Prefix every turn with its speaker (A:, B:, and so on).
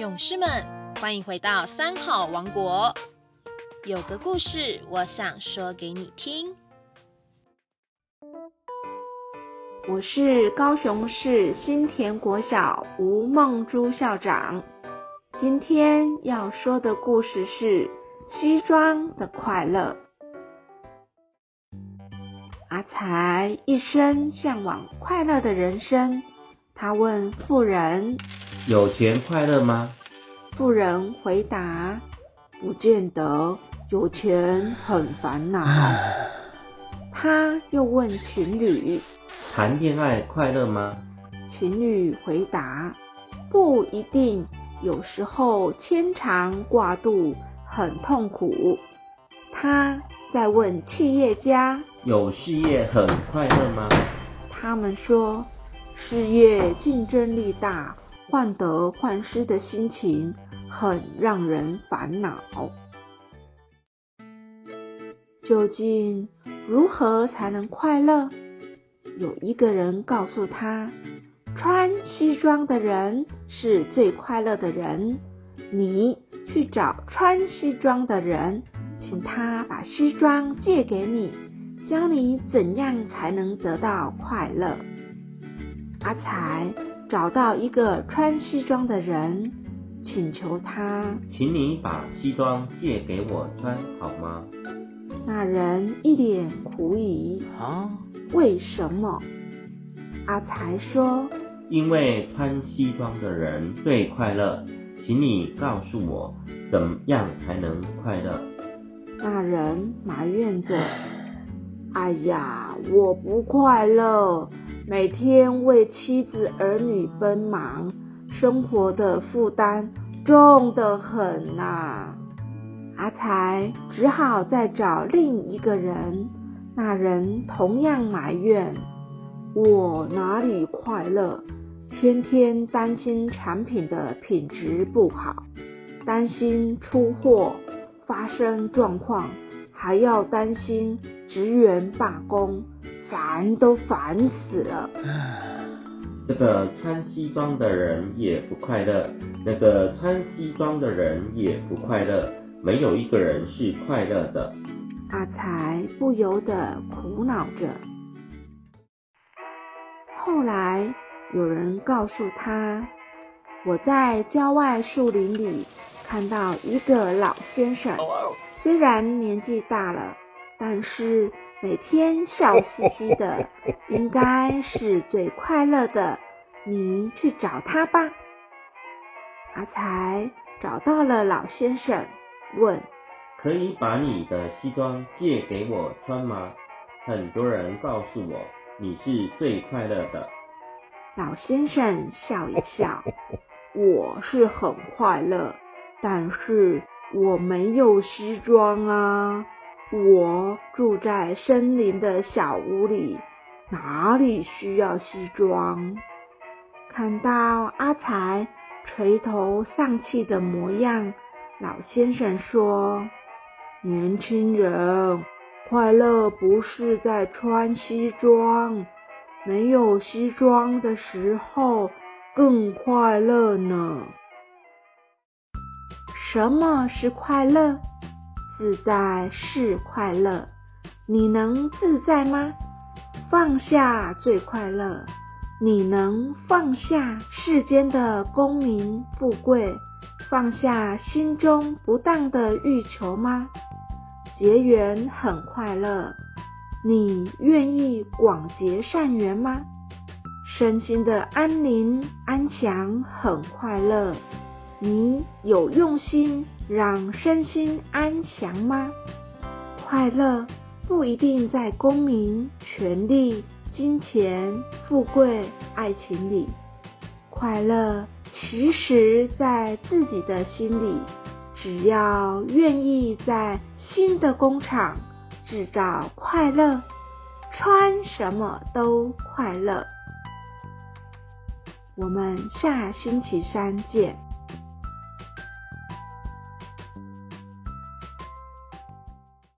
A: 勇士们，欢迎回到三好王国。有个故事，我想说给你听。
B: 我是高雄市新田国小吴梦珠校长。今天要说的故事是《西装的快乐》。阿才一生向往快乐的人生。他问富人：“
C: 有钱快乐吗？”
B: 富人回答：“不见得，有钱很烦恼。”他又问情侣：“
C: 谈恋爱快乐吗？”
B: 情侣回答：“不一定。”有时候牵肠挂肚很痛苦。他在问企业家：
C: 有事业很快乐吗？
B: 他们说，事业竞争力大，患得患失的心情很让人烦恼。究竟如何才能快乐？有一个人告诉他。穿西装的人是最快乐的人。你去找穿西装的人，请他把西装借给你，教你怎样才能得到快乐。阿才找到一个穿西装的人，请求他，
C: 请你把西装借给我穿好吗？
B: 那人一脸狐疑，啊，为什么？阿才说。
C: 因为穿西装的人最快乐，请你告诉我，怎样才能快乐？
B: 那人埋怨着：“哎呀，我不快乐，每天为妻子儿女奔忙，生活的负担重得很呐。”阿才只好再找另一个人，那人同样埋怨：“我哪里快乐？”天天担心产品的品质不好，担心出货发生状况，还要担心职员罢工，烦都烦死了。
C: 这个穿西装的人也不快乐，那个穿西装的人也不快乐，没有一个人是快乐的。
B: 阿才不由得苦恼着。后来。有人告诉他：“我在郊外树林里看到一个老先生，虽然年纪大了，但是每天笑嘻嘻的，应该是最快乐的。你去找他吧。”阿才找到了老先生，问：“
C: 可以把你的西装借给我穿吗？很多人告诉我你是最快乐的。”
B: 老先生笑一笑，我是很快乐，但是我没有西装啊。我住在森林的小屋里，哪里需要西装？看到阿才垂头丧气的模样，老先生说：“年轻人，快乐不是在穿西装。”没有西装的时候更快乐呢。什么是快乐？自在是快乐。你能自在吗？放下最快乐。你能放下世间的功名富贵，放下心中不当的欲求吗？结缘很快乐。你愿意广结善缘吗？身心的安宁安详很快乐。你有用心让身心安详吗？快乐不一定在功名、权力、金钱、富贵、爱情里，快乐其实在自己的心里。只要愿意在新的工厂。制造快乐，穿什么都快乐。我们下星期三见。